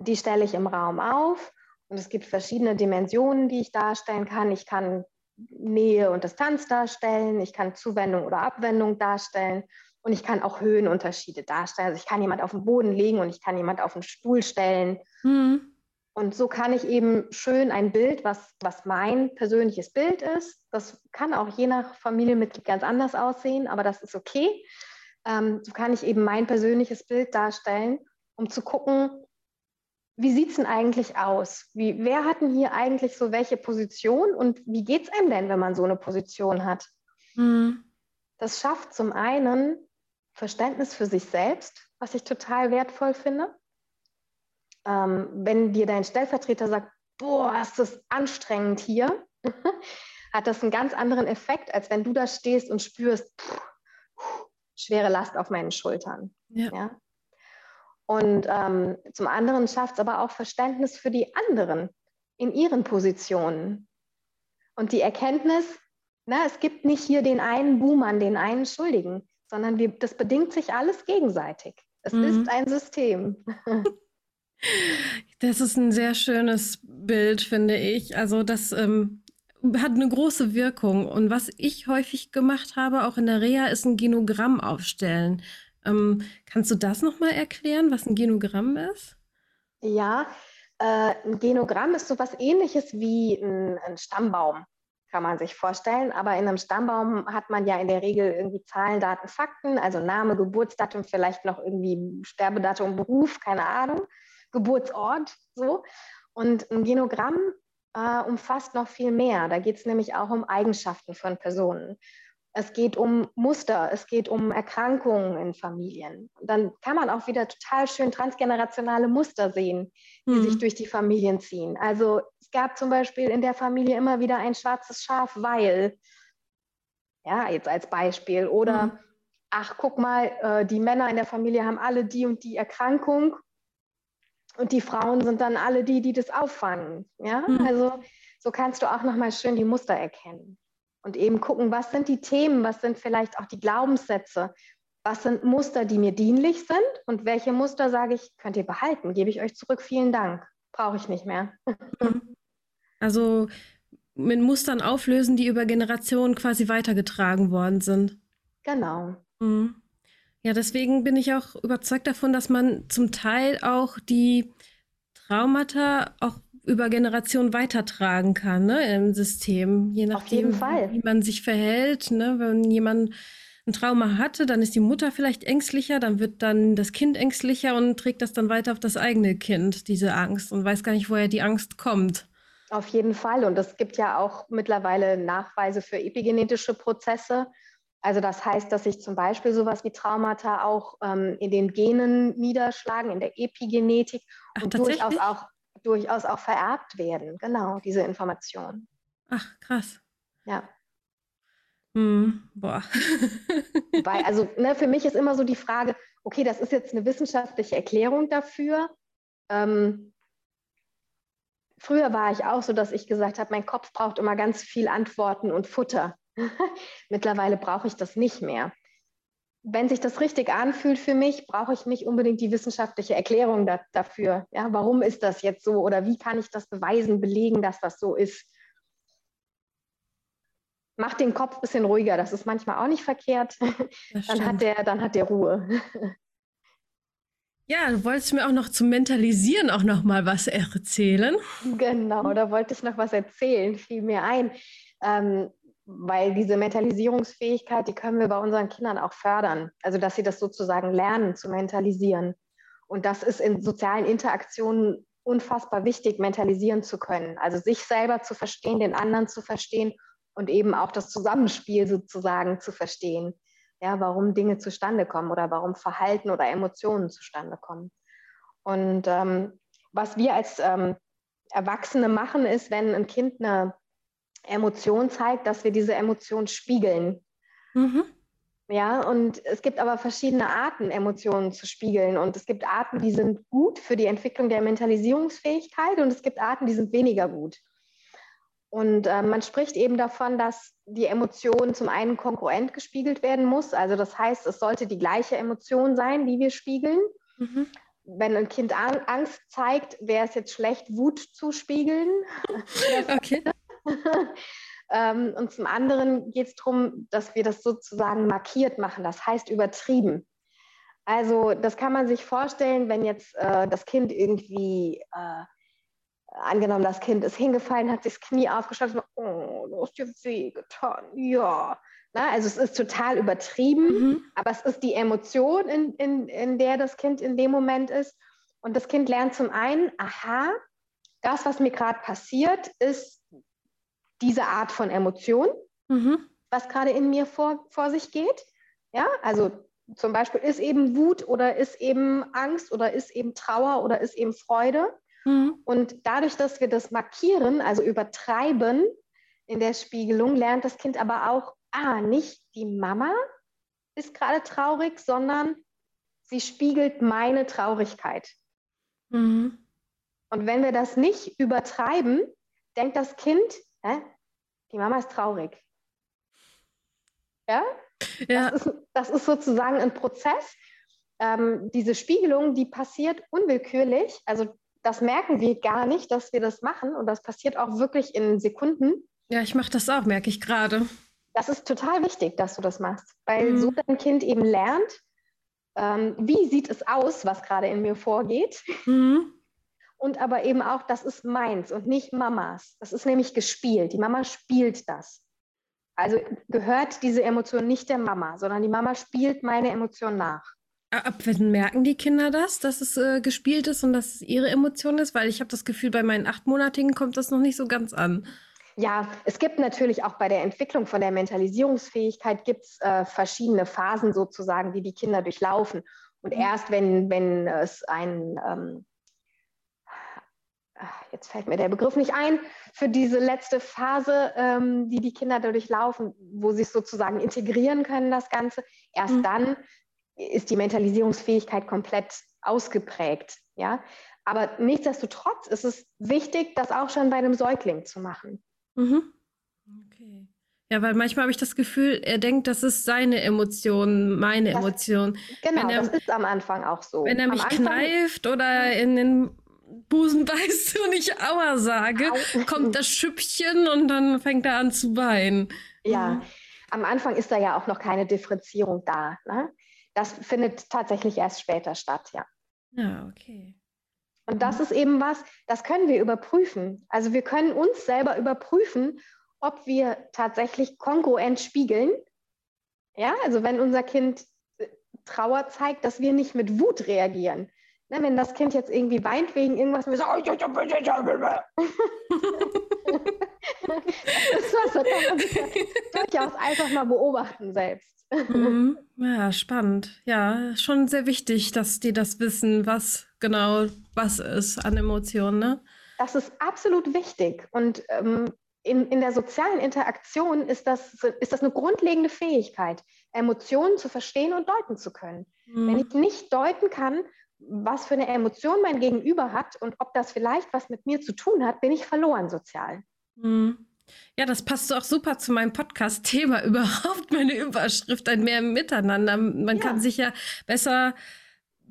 B: Die stelle ich im Raum auf und es gibt verschiedene Dimensionen, die ich darstellen kann. Ich kann Nähe und Distanz darstellen, ich kann Zuwendung oder Abwendung darstellen und ich kann auch Höhenunterschiede darstellen. Also ich kann jemand auf den Boden legen und ich kann jemand auf den Stuhl stellen. Mhm. Und so kann ich eben schön ein Bild, was, was mein persönliches Bild ist, das kann auch je nach Familienmitglied ganz anders aussehen, aber das ist okay. Ähm, so kann ich eben mein persönliches Bild darstellen, um zu gucken, wie sieht es denn eigentlich aus? Wie, wer hat denn hier eigentlich so welche Position und wie geht es einem denn, wenn man so eine Position hat? Mhm. Das schafft zum einen Verständnis für sich selbst, was ich total wertvoll finde. Ähm, wenn dir dein Stellvertreter sagt, boah, ist das anstrengend hier, hat das einen ganz anderen Effekt, als wenn du da stehst und spürst, pff, schwere Last auf meinen Schultern. Ja. ja? Und ähm, zum anderen schafft es aber auch Verständnis für die anderen in ihren Positionen. Und die Erkenntnis, na, es gibt nicht hier den einen Buhmann, den einen Schuldigen, sondern wir, das bedingt sich alles gegenseitig. Es mhm. ist ein System.
A: Das ist ein sehr schönes Bild, finde ich. Also das ähm, hat eine große Wirkung. Und was ich häufig gemacht habe, auch in der Reha, ist ein Genogramm aufstellen. Ähm, kannst du das nochmal erklären, was ein Genogramm ist?
B: Ja, äh, ein Genogramm ist so was ähnliches wie ein, ein, Stammbaum, kann man sich vorstellen. Aber in einem Stammbaum hat man ja in der Regel irgendwie Zahlen, Daten, Fakten, also Name, Geburtsdatum, vielleicht noch irgendwie Sterbedatum, Beruf, keine Ahnung, Geburtsort, so. Und ein Genogramm äh, umfasst noch viel mehr. Da geht es nämlich auch um Eigenschaften von Personen. Es geht um Muster, es geht um Erkrankungen in Familien. dann kann man auch wieder total schön transgenerationale Muster sehen, die mhm. sich durch die Familien ziehen. Also es gab zum Beispiel in der Familie immer wieder ein schwarzes Schaf, weil, ja, jetzt als Beispiel. Oder, mhm. ach, guck mal, äh, die Männer in der Familie haben alle die und die Erkrankung und die Frauen sind dann alle die, die das auffangen. Ja, mhm. also so kannst du auch nochmal schön die Muster erkennen und eben gucken, was sind die Themen, was sind vielleicht auch die Glaubenssätze, was sind Muster, die mir dienlich sind und welche Muster sage ich, könnt ihr behalten, gebe ich euch zurück, vielen Dank, brauche ich nicht mehr.
A: Also mit Mustern auflösen, die über Generationen quasi weitergetragen worden sind.
B: Genau.
A: Mhm. Ja, deswegen bin ich auch überzeugt davon, dass man zum Teil auch die Traumata auch über Generationen weitertragen kann, ne, im System. Je nachdem, wie man sich verhält. Ne? Wenn jemand ein Trauma hatte, dann ist die Mutter vielleicht ängstlicher, dann wird dann das Kind ängstlicher und trägt das dann weiter auf das eigene Kind, diese Angst, und weiß gar nicht, woher die Angst kommt.
B: Auf jeden Fall. Und es gibt ja auch mittlerweile Nachweise für epigenetische Prozesse. Also das heißt, dass sich zum Beispiel sowas wie Traumata auch ähm, in den Genen niederschlagen, in der Epigenetik Ach, und durchaus auch durchaus auch vererbt werden. Genau, diese Informationen.
A: Ach, krass.
B: Ja.
A: Hm, boah.
B: Weil, also ne, für mich ist immer so die Frage, okay, das ist jetzt eine wissenschaftliche Erklärung dafür. Ähm, früher war ich auch so, dass ich gesagt habe, mein Kopf braucht immer ganz viel Antworten und Futter. Mittlerweile brauche ich das nicht mehr wenn sich das richtig anfühlt für mich, brauche ich nicht unbedingt die wissenschaftliche Erklärung da, dafür. Ja, warum ist das jetzt so oder wie kann ich das beweisen, belegen, dass das so ist? Macht den Kopf ein bisschen ruhiger, das ist manchmal auch nicht verkehrt. Dann hat, der, dann hat der Ruhe.
A: Ja, du wolltest mir auch noch zum Mentalisieren auch noch mal was erzählen.
B: Genau, da wollte ich noch was erzählen, fiel mir ein. Ähm, weil diese Mentalisierungsfähigkeit, die können wir bei unseren Kindern auch fördern. Also, dass sie das sozusagen lernen zu mentalisieren. Und das ist in sozialen Interaktionen unfassbar wichtig, mentalisieren zu können. Also sich selber zu verstehen, den anderen zu verstehen und eben auch das Zusammenspiel sozusagen zu verstehen. Ja, warum Dinge zustande kommen oder warum Verhalten oder Emotionen zustande kommen. Und ähm, was wir als ähm, Erwachsene machen, ist, wenn ein Kind eine Emotion zeigt, dass wir diese Emotion spiegeln. Mhm. Ja, und es gibt aber verschiedene Arten, Emotionen zu spiegeln. Und es gibt Arten, die sind gut für die Entwicklung der Mentalisierungsfähigkeit und es gibt Arten, die sind weniger gut. Und äh, man spricht eben davon, dass die Emotion zum einen konkurrent gespiegelt werden muss. Also das heißt, es sollte die gleiche Emotion sein, die wir spiegeln. Mhm. Wenn ein Kind Angst zeigt, wäre es jetzt schlecht, Wut zu spiegeln. okay. ähm, und zum anderen geht es darum, dass wir das sozusagen markiert machen, das heißt übertrieben. Also das kann man sich vorstellen, wenn jetzt äh, das Kind irgendwie, äh, angenommen, das Kind ist hingefallen, hat sich das Knie aufgeschlagen, oh, du hast dir weh getan, ja. Na, also es ist total übertrieben, mhm. aber es ist die Emotion, in, in, in der das Kind in dem Moment ist. Und das Kind lernt zum einen, aha, das, was mir gerade passiert, ist diese Art von Emotion, mhm. was gerade in mir vor, vor sich geht. Ja, also zum Beispiel ist eben Wut oder ist eben Angst oder ist eben Trauer oder ist eben Freude. Mhm. Und dadurch, dass wir das markieren, also übertreiben in der Spiegelung, lernt das Kind aber auch, ah, nicht die Mama ist gerade traurig, sondern sie spiegelt meine Traurigkeit. Mhm. Und wenn wir das nicht übertreiben, denkt das Kind, hä, die Mama ist traurig. Ja? ja. Das, ist, das ist sozusagen ein Prozess. Ähm, diese Spiegelung, die passiert unwillkürlich. Also das merken wir gar nicht, dass wir das machen. Und das passiert auch wirklich in Sekunden.
A: Ja, ich mache das auch, merke ich gerade.
B: Das ist total wichtig, dass du das machst, weil mhm. so dein Kind eben lernt, ähm, wie sieht es aus, was gerade in mir vorgeht. Mhm. Und aber eben auch, das ist meins und nicht Mamas. Das ist nämlich gespielt. Die Mama spielt das. Also gehört diese Emotion nicht der Mama, sondern die Mama spielt meine Emotion nach.
A: Ab wann merken die Kinder das, dass es äh, gespielt ist und dass es ihre Emotion ist? Weil ich habe das Gefühl, bei meinen Achtmonatigen kommt das noch nicht so ganz an.
B: Ja, es gibt natürlich auch bei der Entwicklung von der Mentalisierungsfähigkeit gibt's, äh, verschiedene Phasen sozusagen, die die Kinder durchlaufen. Und mhm. erst wenn, wenn es ein, ähm, jetzt fällt mir der Begriff nicht ein, für diese letzte Phase, ähm, die die Kinder dadurch laufen, wo sie es sozusagen integrieren können, das Ganze, erst mhm. dann ist die Mentalisierungsfähigkeit komplett ausgeprägt. Ja? Aber nichtsdestotrotz ist es wichtig, das auch schon bei einem Säugling zu machen. Mhm.
A: Okay. Ja, weil manchmal habe ich das Gefühl, er denkt, das ist seine Emotion, meine das, Emotion.
B: Genau, er, das ist am Anfang auch so.
A: Wenn er mich kneift oder in den Busen beißt und ich Aua sage, Au. kommt das Schüppchen und dann fängt er an zu weinen.
B: Ja, mhm. am Anfang ist da ja auch noch keine Differenzierung da. Ne? Das findet tatsächlich erst später statt, ja.
A: Ja, okay.
B: Und das ist eben was, das können wir überprüfen. Also wir können uns selber überprüfen, ob wir tatsächlich kongruent spiegeln. Ja, also wenn unser Kind äh, Trauer zeigt, dass wir nicht mit Wut reagieren. Ne, wenn das Kind jetzt irgendwie weint wegen irgendwas, wir sagen, das ist was, das kann man sich durchaus einfach mal beobachten selbst.
A: Mhm. Ja, spannend. Ja, schon sehr wichtig, dass die das wissen, was genau was ist an Emotionen. Ne?
B: Das ist absolut wichtig. Und ähm, in, in der sozialen Interaktion ist das, ist das eine grundlegende Fähigkeit, Emotionen zu verstehen und deuten zu können. Mhm. Wenn ich nicht deuten kann, was für eine Emotion mein Gegenüber hat und ob das vielleicht was mit mir zu tun hat, bin ich verloren sozial.
A: Mhm. Ja, das passt auch super zu meinem Podcast-Thema überhaupt, meine Überschrift, ein mehr Miteinander. Man ja. kann sich ja besser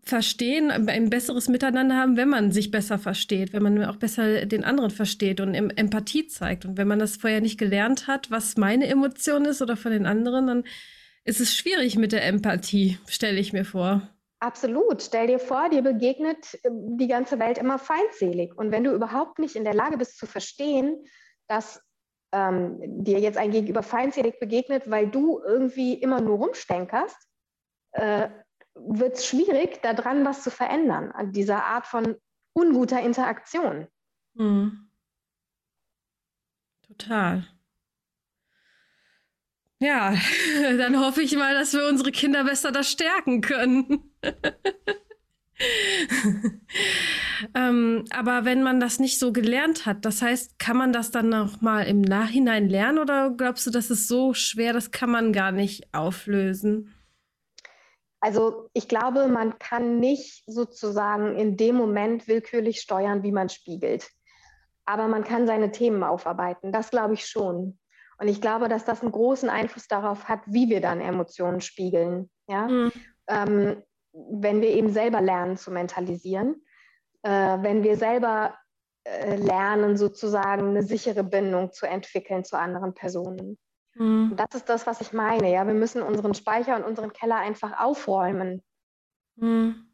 A: verstehen, ein besseres Miteinander haben, wenn man sich besser versteht, wenn man auch besser den anderen versteht und Empathie zeigt. Und wenn man das vorher nicht gelernt hat, was meine Emotion ist oder von den anderen, dann ist es schwierig mit der Empathie, stelle ich mir vor.
B: Absolut. Stell dir vor, dir begegnet ähm, die ganze Welt immer feindselig. Und wenn du überhaupt nicht in der Lage bist zu verstehen, dass ähm, dir jetzt ein Gegenüber feindselig begegnet, weil du irgendwie immer nur rumstänkerst, äh, wird es schwierig, daran was zu verändern, an dieser Art von unguter Interaktion. Mhm.
A: Total. Ja, dann hoffe ich mal, dass wir unsere Kinder besser das stärken können. ähm, aber wenn man das nicht so gelernt hat, das heißt, kann man das dann noch mal im Nachhinein lernen oder glaubst du, das ist so schwer, das kann man gar nicht auflösen?
B: Also ich glaube, man kann nicht sozusagen in dem Moment willkürlich steuern, wie man spiegelt. Aber man kann seine Themen aufarbeiten. Das glaube ich schon. Und ich glaube, dass das einen großen Einfluss darauf hat, wie wir dann Emotionen spiegeln. Ja? Mhm. Ähm, wenn wir eben selber lernen zu mentalisieren, äh, wenn wir selber äh, lernen, sozusagen eine sichere Bindung zu entwickeln zu anderen Personen. Mhm. Das ist das, was ich meine. Ja, wir müssen unseren Speicher und unseren Keller einfach aufräumen. Mhm.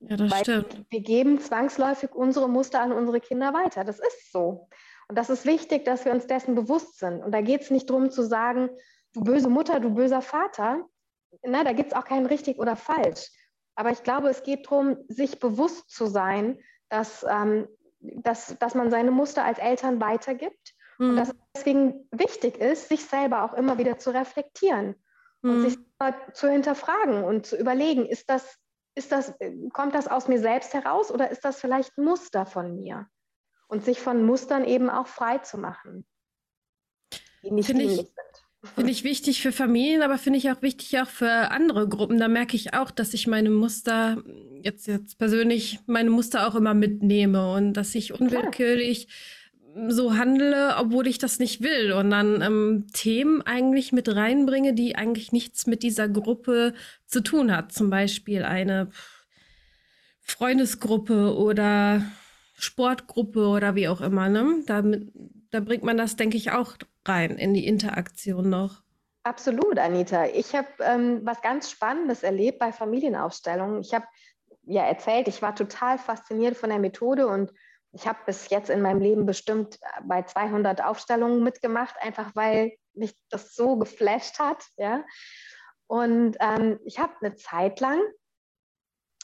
A: Ja, das Weil stimmt.
B: Wir geben zwangsläufig unsere Muster an unsere Kinder weiter. Das ist so. Und das ist wichtig, dass wir uns dessen bewusst sind. Und da geht es nicht darum zu sagen, du böse Mutter, du böser Vater. Na, da gibt es auch kein richtig oder falsch. Aber ich glaube, es geht darum, sich bewusst zu sein, dass, ähm, dass, dass man seine Muster als Eltern weitergibt mhm. und dass es deswegen wichtig ist, sich selber auch immer wieder zu reflektieren mhm. und sich zu hinterfragen und zu überlegen, ist das, ist das, kommt das aus mir selbst heraus oder ist das vielleicht ein Muster von mir? Und sich von Mustern eben auch frei zu machen,
A: die nicht Finde ich, Finde ich wichtig für Familien, aber finde ich auch wichtig auch für andere Gruppen. Da merke ich auch, dass ich meine Muster, jetzt, jetzt persönlich, meine Muster auch immer mitnehme und dass ich unwillkürlich Klar. so handle, obwohl ich das nicht will. Und dann ähm, Themen eigentlich mit reinbringe, die eigentlich nichts mit dieser Gruppe zu tun hat. Zum Beispiel eine Freundesgruppe oder Sportgruppe oder wie auch immer. Ne? Damit, da bringt man das, denke ich, auch rein in die Interaktion noch.
B: Absolut, Anita. Ich habe ähm, was ganz Spannendes erlebt bei Familienaufstellungen. Ich habe ja erzählt, ich war total fasziniert von der Methode und ich habe bis jetzt in meinem Leben bestimmt äh, bei 200 Aufstellungen mitgemacht, einfach weil mich das so geflasht hat. Ja? Und ähm, ich habe eine Zeit lang,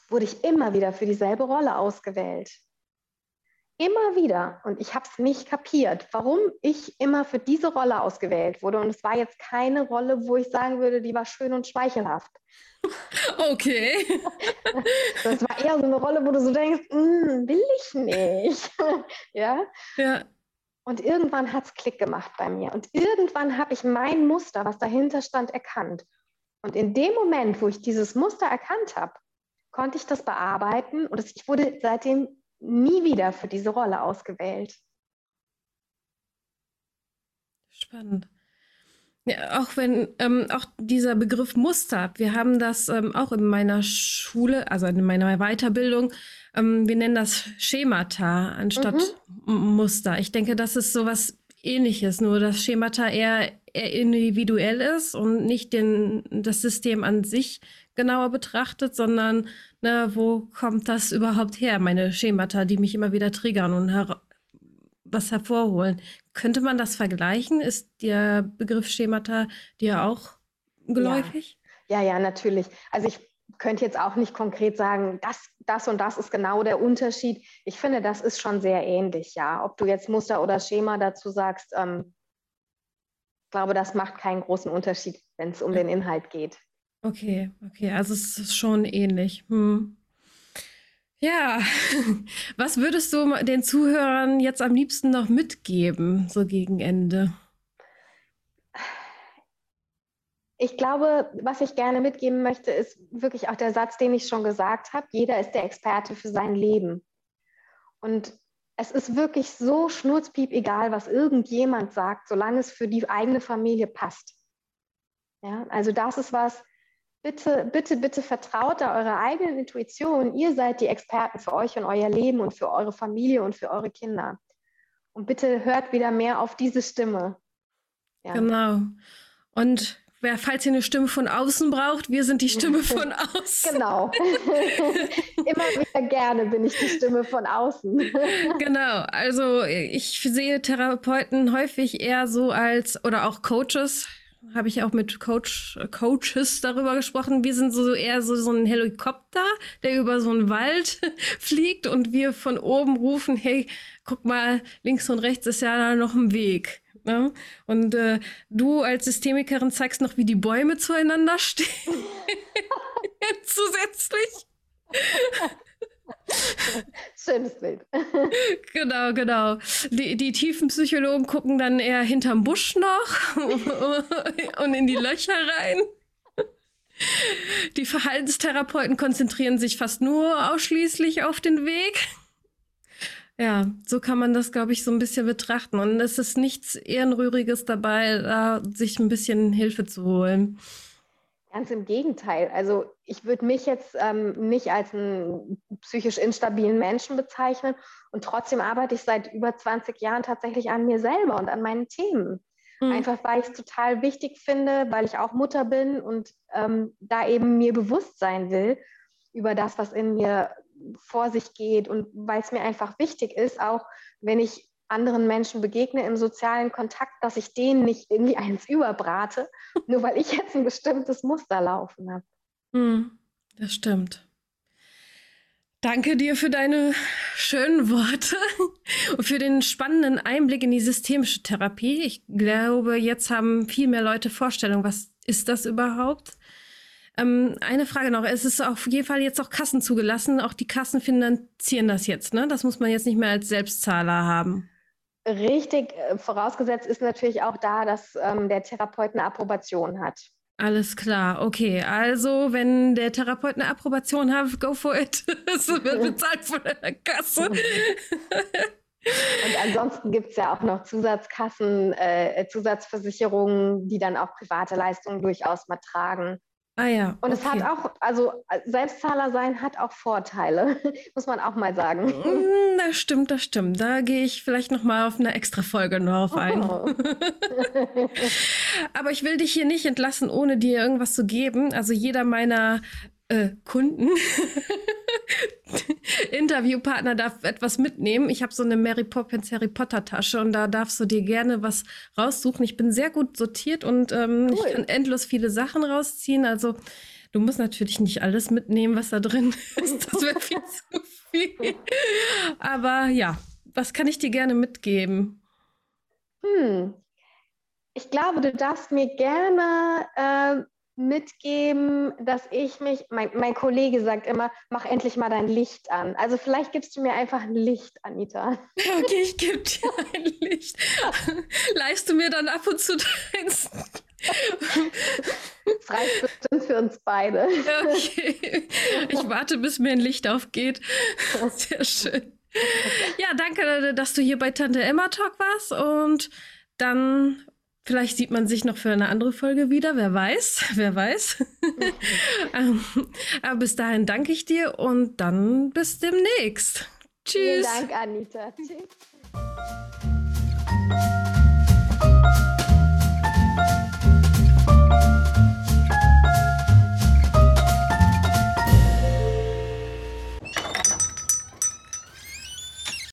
B: wurde ich immer wieder für dieselbe Rolle ausgewählt. Immer wieder. Und ich habe es nicht kapiert, warum ich immer für diese Rolle ausgewählt wurde. Und es war jetzt keine Rolle, wo ich sagen würde, die war schön und schmeichelhaft.
A: Okay.
B: Das war eher so eine Rolle, wo du so denkst, hm, will ich nicht. ja?
A: Ja.
B: Und irgendwann hat es Klick gemacht bei mir. Und irgendwann habe ich mein Muster, was dahinter stand, erkannt. Und in dem Moment, wo ich dieses Muster erkannt habe, konnte ich das bearbeiten und ich wurde seitdem nie wieder für diese Rolle ausgewählt.
A: Spannend. Ja, auch wenn, ähm, auch dieser Begriff Muster, wir haben das ähm, auch in meiner Schule, also in meiner Weiterbildung, ähm, wir nennen das Schemata anstatt mhm. Muster. Ich denke, das ist sowas ähnliches, nur dass Schemata eher, eher individuell ist und nicht den, das System an sich genauer betrachtet, sondern ne, wo kommt das überhaupt her, meine Schemata, die mich immer wieder triggern und her was hervorholen. Könnte man das vergleichen? Ist der Begriff Schemata dir auch geläufig?
B: Ja. ja, ja, natürlich. Also ich könnte jetzt auch nicht konkret sagen, das, das und das ist genau der Unterschied. Ich finde, das ist schon sehr ähnlich, ja. Ob du jetzt Muster oder Schema dazu sagst, ähm, ich glaube, das macht keinen großen Unterschied, wenn es um den Inhalt geht.
A: Okay, okay, also es ist schon ähnlich. Hm. Ja, was würdest du den Zuhörern jetzt am liebsten noch mitgeben, so gegen Ende?
B: Ich glaube, was ich gerne mitgeben möchte, ist wirklich auch der Satz, den ich schon gesagt habe. Jeder ist der Experte für sein Leben. Und es ist wirklich so schnurzpiep egal, was irgendjemand sagt, solange es für die eigene Familie passt. Ja, also das ist was, bitte, bitte, bitte vertraut da eurer eigenen Intuition. Ihr seid die Experten für euch und euer Leben und für eure Familie und für eure Kinder. Und bitte hört wieder mehr auf diese Stimme.
A: Ja. Genau. Und wer, falls ihr eine Stimme von außen braucht, wir sind die Stimme von außen.
B: genau. Immer wieder gerne bin ich die Stimme von außen.
A: genau. Also ich sehe Therapeuten häufig eher so als, oder auch Coaches, habe ich auch mit Coach, Coaches darüber gesprochen. Wir sind so eher so, so ein Helikopter, der über so einen Wald fliegt und wir von oben rufen, hey, guck mal, links und rechts ist ja noch ein Weg. Ne? Und äh, du als Systemikerin zeigst noch, wie die Bäume zueinander stehen. Zusätzlich.
B: Schönes Bild.
A: Genau, genau. Die, die tiefen Psychologen gucken dann eher hinterm Busch noch und in die Löcher rein. Die Verhaltenstherapeuten konzentrieren sich fast nur ausschließlich auf den Weg. Ja, so kann man das, glaube ich, so ein bisschen betrachten. Und es ist nichts Ehrenrühriges dabei, da sich ein bisschen Hilfe zu holen.
B: Ganz im Gegenteil. Also ich würde mich jetzt ähm, nicht als einen psychisch instabilen Menschen bezeichnen und trotzdem arbeite ich seit über 20 Jahren tatsächlich an mir selber und an meinen Themen. Mhm. Einfach weil ich es total wichtig finde, weil ich auch Mutter bin und ähm, da eben mir bewusst sein will über das, was in mir vor sich geht und weil es mir einfach wichtig ist, auch wenn ich anderen Menschen begegne im sozialen Kontakt, dass ich denen nicht irgendwie eins überbrate, nur weil ich jetzt ein bestimmtes Muster laufen habe.
A: Hm, das stimmt. Danke dir für deine schönen Worte und für den spannenden Einblick in die systemische Therapie. Ich glaube, jetzt haben viel mehr Leute Vorstellung, was ist das überhaupt? Ähm, eine Frage noch. Es ist auf jeden Fall jetzt auch Kassen zugelassen. Auch die Kassen finanzieren das jetzt, ne? Das muss man jetzt nicht mehr als Selbstzahler haben.
B: Richtig, äh, vorausgesetzt ist natürlich auch da, dass ähm, der Therapeut eine Approbation hat.
A: Alles klar, okay. Also, wenn der Therapeut eine Approbation hat, go for it. Es wird bezahlt von der Kasse. Und
B: ansonsten gibt es ja auch noch Zusatzkassen, äh, Zusatzversicherungen, die dann auch private Leistungen durchaus mal tragen.
A: Ah ja.
B: Und okay. es hat auch, also Selbstzahler sein hat auch Vorteile, muss man auch mal sagen.
A: Mm, das stimmt, das stimmt. Da gehe ich vielleicht noch mal auf eine extra Folge drauf ein. Oh. Aber ich will dich hier nicht entlassen, ohne dir irgendwas zu geben. Also jeder meiner äh, Kunden, Interviewpartner darf etwas mitnehmen. Ich habe so eine Mary Poppins Harry Potter Tasche und da darfst du dir gerne was raussuchen. Ich bin sehr gut sortiert und ähm, cool. ich kann endlos viele Sachen rausziehen. Also du musst natürlich nicht alles mitnehmen, was da drin ist. Das wäre viel zu viel. Aber ja, was kann ich dir gerne mitgeben?
B: Hm. Ich glaube, du darfst mir gerne äh, mitgeben, dass ich mich, mein, mein, Kollege sagt immer, mach endlich mal dein Licht an. Also vielleicht gibst du mir einfach ein Licht, Anita.
A: Okay, ich gebe dir ein Licht. Leihst du mir dann ab und zu deins?
B: Das reicht bestimmt für uns beide.
A: Okay. Ich warte, bis mir ein Licht aufgeht. Sehr schön. Ja, danke, dass du hier bei Tante Emma Talk warst und dann Vielleicht sieht man sich noch für eine andere Folge wieder, wer weiß, wer weiß. Ähm, aber bis dahin danke ich dir und dann bis demnächst. Tschüss.
B: Vielen Dank, Anita. Tschüss.